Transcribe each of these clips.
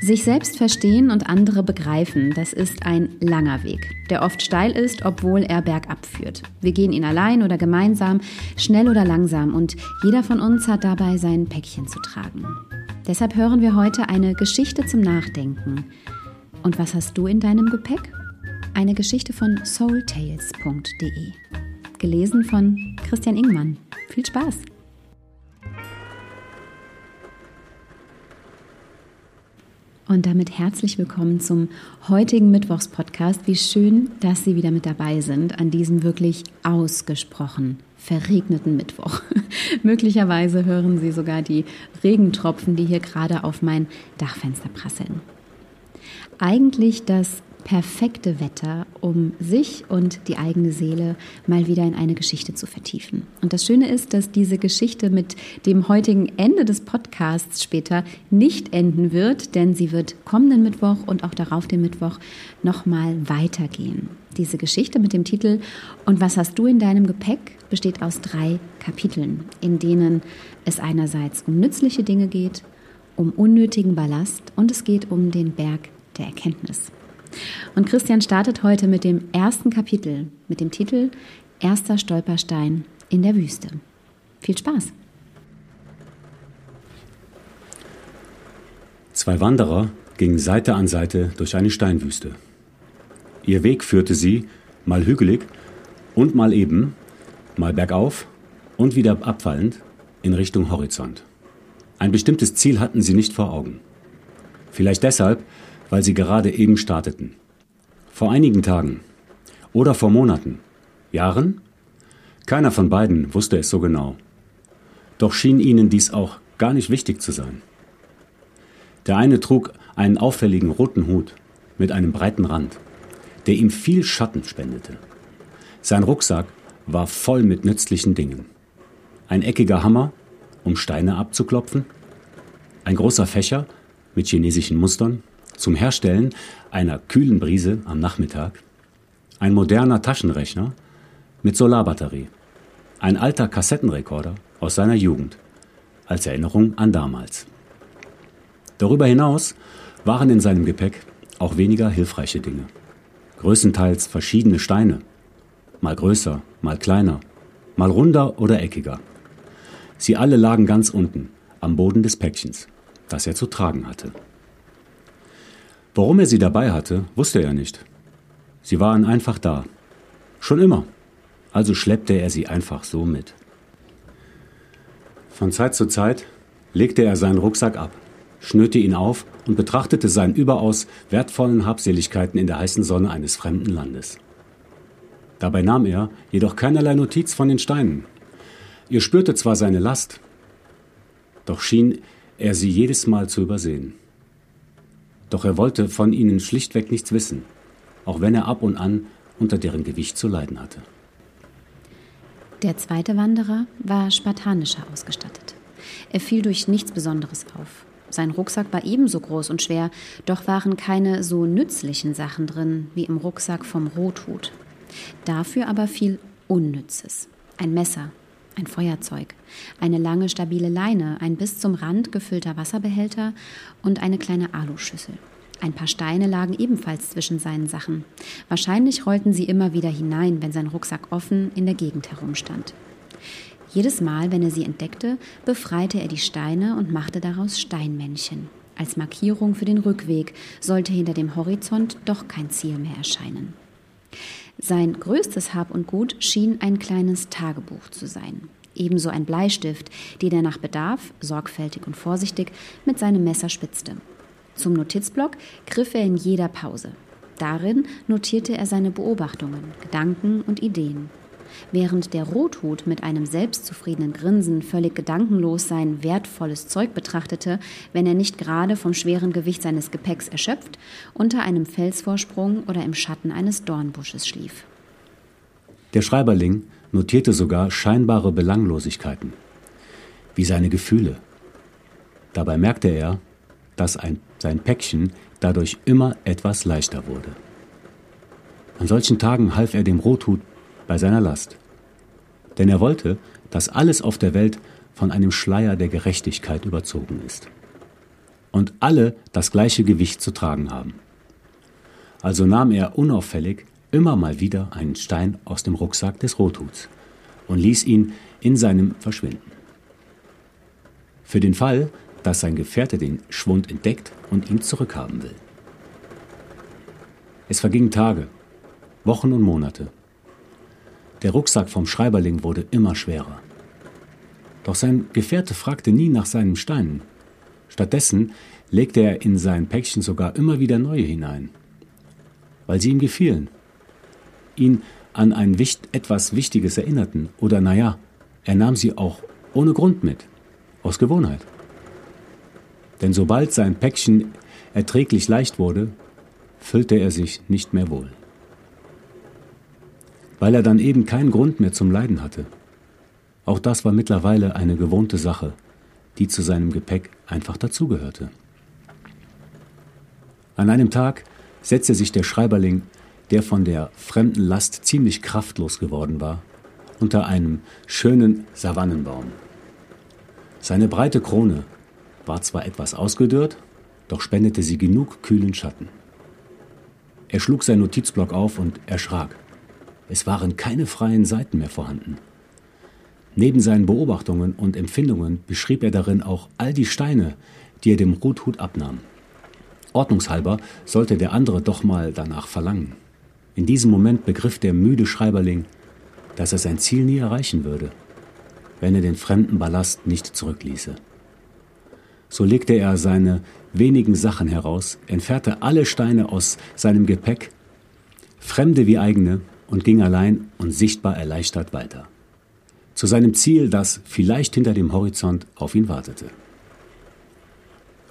Sich selbst verstehen und andere begreifen, das ist ein langer Weg, der oft steil ist, obwohl er bergab führt. Wir gehen ihn allein oder gemeinsam, schnell oder langsam und jeder von uns hat dabei sein Päckchen zu tragen. Deshalb hören wir heute eine Geschichte zum Nachdenken. Und was hast du in deinem Gepäck? Eine Geschichte von soultales.de. Gelesen von Christian Ingmann. Viel Spaß! Und damit herzlich willkommen zum heutigen Mittwochspodcast. Wie schön, dass Sie wieder mit dabei sind an diesem wirklich ausgesprochen verregneten Mittwoch. Möglicherweise hören Sie sogar die Regentropfen, die hier gerade auf mein Dachfenster prasseln. Eigentlich das perfekte Wetter, um sich und die eigene Seele mal wieder in eine Geschichte zu vertiefen. Und das Schöne ist, dass diese Geschichte mit dem heutigen Ende des Podcasts später nicht enden wird, denn sie wird kommenden Mittwoch und auch darauf den Mittwoch nochmal weitergehen. Diese Geschichte mit dem Titel Und was hast du in deinem Gepäck besteht aus drei Kapiteln, in denen es einerseits um nützliche Dinge geht, um unnötigen Ballast und es geht um den Berg der Erkenntnis. Und Christian startet heute mit dem ersten Kapitel, mit dem Titel Erster Stolperstein in der Wüste. Viel Spaß! Zwei Wanderer gingen Seite an Seite durch eine Steinwüste. Ihr Weg führte sie, mal hügelig und mal eben, mal bergauf und wieder abfallend, in Richtung Horizont. Ein bestimmtes Ziel hatten sie nicht vor Augen. Vielleicht deshalb, weil sie gerade eben starteten. Vor einigen Tagen oder vor Monaten, Jahren? Keiner von beiden wusste es so genau. Doch schien ihnen dies auch gar nicht wichtig zu sein. Der eine trug einen auffälligen roten Hut mit einem breiten Rand, der ihm viel Schatten spendete. Sein Rucksack war voll mit nützlichen Dingen. Ein eckiger Hammer, um Steine abzuklopfen, ein großer Fächer mit chinesischen Mustern, zum Herstellen einer kühlen Brise am Nachmittag, ein moderner Taschenrechner mit Solarbatterie, ein alter Kassettenrekorder aus seiner Jugend, als Erinnerung an damals. Darüber hinaus waren in seinem Gepäck auch weniger hilfreiche Dinge. Größtenteils verschiedene Steine, mal größer, mal kleiner, mal runder oder eckiger. Sie alle lagen ganz unten, am Boden des Päckchens, das er zu tragen hatte. Warum er sie dabei hatte, wusste er nicht. Sie waren einfach da. Schon immer. Also schleppte er sie einfach so mit. Von Zeit zu Zeit legte er seinen Rucksack ab, schnürte ihn auf und betrachtete seine überaus wertvollen Habseligkeiten in der heißen Sonne eines fremden Landes. Dabei nahm er jedoch keinerlei Notiz von den Steinen. Ihr spürte zwar seine Last, doch schien er sie jedes Mal zu übersehen. Doch er wollte von ihnen schlichtweg nichts wissen, auch wenn er ab und an unter deren Gewicht zu leiden hatte. Der zweite Wanderer war spartanischer ausgestattet. Er fiel durch nichts Besonderes auf. Sein Rucksack war ebenso groß und schwer, doch waren keine so nützlichen Sachen drin wie im Rucksack vom Rothut. Dafür aber viel Unnützes. Ein Messer, ein Feuerzeug, eine lange stabile Leine, ein bis zum Rand gefüllter Wasserbehälter und eine kleine Aluschüssel. Ein paar Steine lagen ebenfalls zwischen seinen Sachen. Wahrscheinlich rollten sie immer wieder hinein, wenn sein Rucksack offen in der Gegend herumstand. Jedes Mal, wenn er sie entdeckte, befreite er die Steine und machte daraus Steinmännchen. Als Markierung für den Rückweg sollte hinter dem Horizont doch kein Ziel mehr erscheinen. Sein größtes Hab und Gut schien ein kleines Tagebuch zu sein. Ebenso ein Bleistift, den er nach Bedarf, sorgfältig und vorsichtig, mit seinem Messer spitzte. Zum Notizblock griff er in jeder Pause. Darin notierte er seine Beobachtungen, Gedanken und Ideen während der Rothut mit einem selbstzufriedenen Grinsen völlig gedankenlos sein wertvolles Zeug betrachtete, wenn er nicht gerade vom schweren Gewicht seines Gepäcks erschöpft, unter einem Felsvorsprung oder im Schatten eines Dornbusches schlief. Der Schreiberling notierte sogar scheinbare Belanglosigkeiten, wie seine Gefühle. Dabei merkte er, dass ein, sein Päckchen dadurch immer etwas leichter wurde. An solchen Tagen half er dem Rothut bei seiner Last. Denn er wollte, dass alles auf der Welt von einem Schleier der Gerechtigkeit überzogen ist. Und alle das gleiche Gewicht zu tragen haben. Also nahm er unauffällig immer mal wieder einen Stein aus dem Rucksack des Rothuts und ließ ihn in seinem verschwinden. Für den Fall, dass sein Gefährte den Schwund entdeckt und ihn zurückhaben will. Es vergingen Tage, Wochen und Monate. Der Rucksack vom Schreiberling wurde immer schwerer. Doch sein Gefährte fragte nie nach seinen Steinen. Stattdessen legte er in sein Päckchen sogar immer wieder neue hinein, weil sie ihm gefielen, ihn an ein Wicht etwas Wichtiges erinnerten oder naja, er nahm sie auch ohne Grund mit, aus Gewohnheit. Denn sobald sein Päckchen erträglich leicht wurde, füllte er sich nicht mehr wohl. Weil er dann eben keinen Grund mehr zum Leiden hatte. Auch das war mittlerweile eine gewohnte Sache, die zu seinem Gepäck einfach dazugehörte. An einem Tag setzte sich der Schreiberling, der von der fremden Last ziemlich kraftlos geworden war, unter einem schönen Savannenbaum. Seine breite Krone war zwar etwas ausgedörrt, doch spendete sie genug kühlen Schatten. Er schlug sein Notizblock auf und erschrak. Es waren keine freien Seiten mehr vorhanden. Neben seinen Beobachtungen und Empfindungen beschrieb er darin auch all die Steine, die er dem Ruthut abnahm. Ordnungshalber sollte der andere doch mal danach verlangen. In diesem Moment begriff der müde Schreiberling, dass er sein Ziel nie erreichen würde, wenn er den fremden Ballast nicht zurückließe. So legte er seine wenigen Sachen heraus, entfernte alle Steine aus seinem Gepäck, fremde wie eigene, und ging allein und sichtbar erleichtert weiter zu seinem Ziel, das vielleicht hinter dem Horizont auf ihn wartete.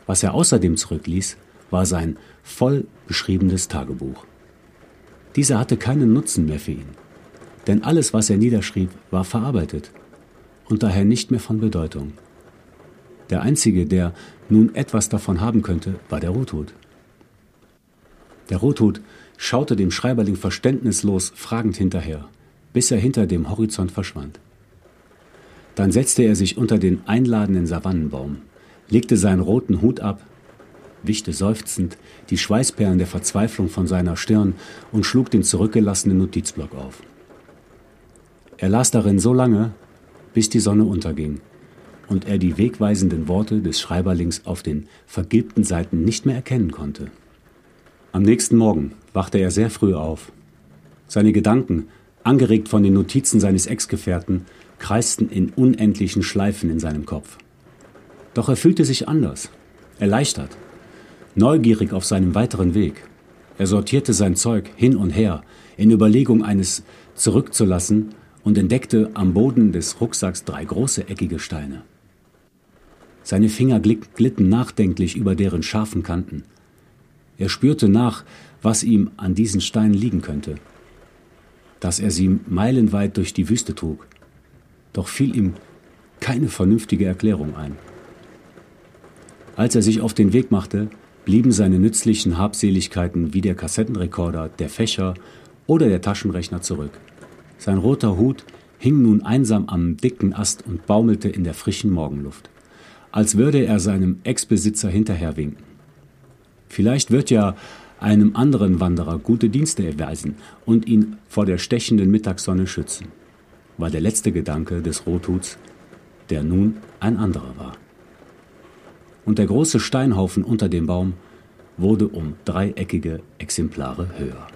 Was er außerdem zurückließ, war sein voll beschriebenes Tagebuch. Dieser hatte keinen Nutzen mehr für ihn, denn alles, was er niederschrieb, war verarbeitet und daher nicht mehr von Bedeutung. Der Einzige, der nun etwas davon haben könnte, war der Rothut. Der Rothut schaute dem Schreiberling verständnislos fragend hinterher, bis er hinter dem Horizont verschwand. Dann setzte er sich unter den einladenden Savannenbaum, legte seinen roten Hut ab, wischte seufzend die Schweißperlen der Verzweiflung von seiner Stirn und schlug den zurückgelassenen Notizblock auf. Er las darin so lange, bis die Sonne unterging und er die wegweisenden Worte des Schreiberlings auf den vergilbten Seiten nicht mehr erkennen konnte. Am nächsten Morgen wachte er sehr früh auf. Seine Gedanken, angeregt von den Notizen seines Ex-Gefährten, kreisten in unendlichen Schleifen in seinem Kopf. Doch er fühlte sich anders, erleichtert, neugierig auf seinem weiteren Weg. Er sortierte sein Zeug hin und her, in Überlegung eines zurückzulassen und entdeckte am Boden des Rucksacks drei große eckige Steine. Seine Finger glitten nachdenklich über deren scharfen Kanten. Er spürte nach, was ihm an diesen Steinen liegen könnte. Dass er sie meilenweit durch die Wüste trug, doch fiel ihm keine vernünftige Erklärung ein. Als er sich auf den Weg machte, blieben seine nützlichen Habseligkeiten wie der Kassettenrekorder, der Fächer oder der Taschenrechner zurück. Sein roter Hut hing nun einsam am dicken Ast und baumelte in der frischen Morgenluft, als würde er seinem Ex-Besitzer hinterherwinken. Vielleicht wird ja einem anderen Wanderer gute Dienste erweisen und ihn vor der stechenden Mittagssonne schützen war der letzte Gedanke des Rothuts, der nun ein anderer war. Und der große Steinhaufen unter dem Baum wurde um dreieckige Exemplare höher.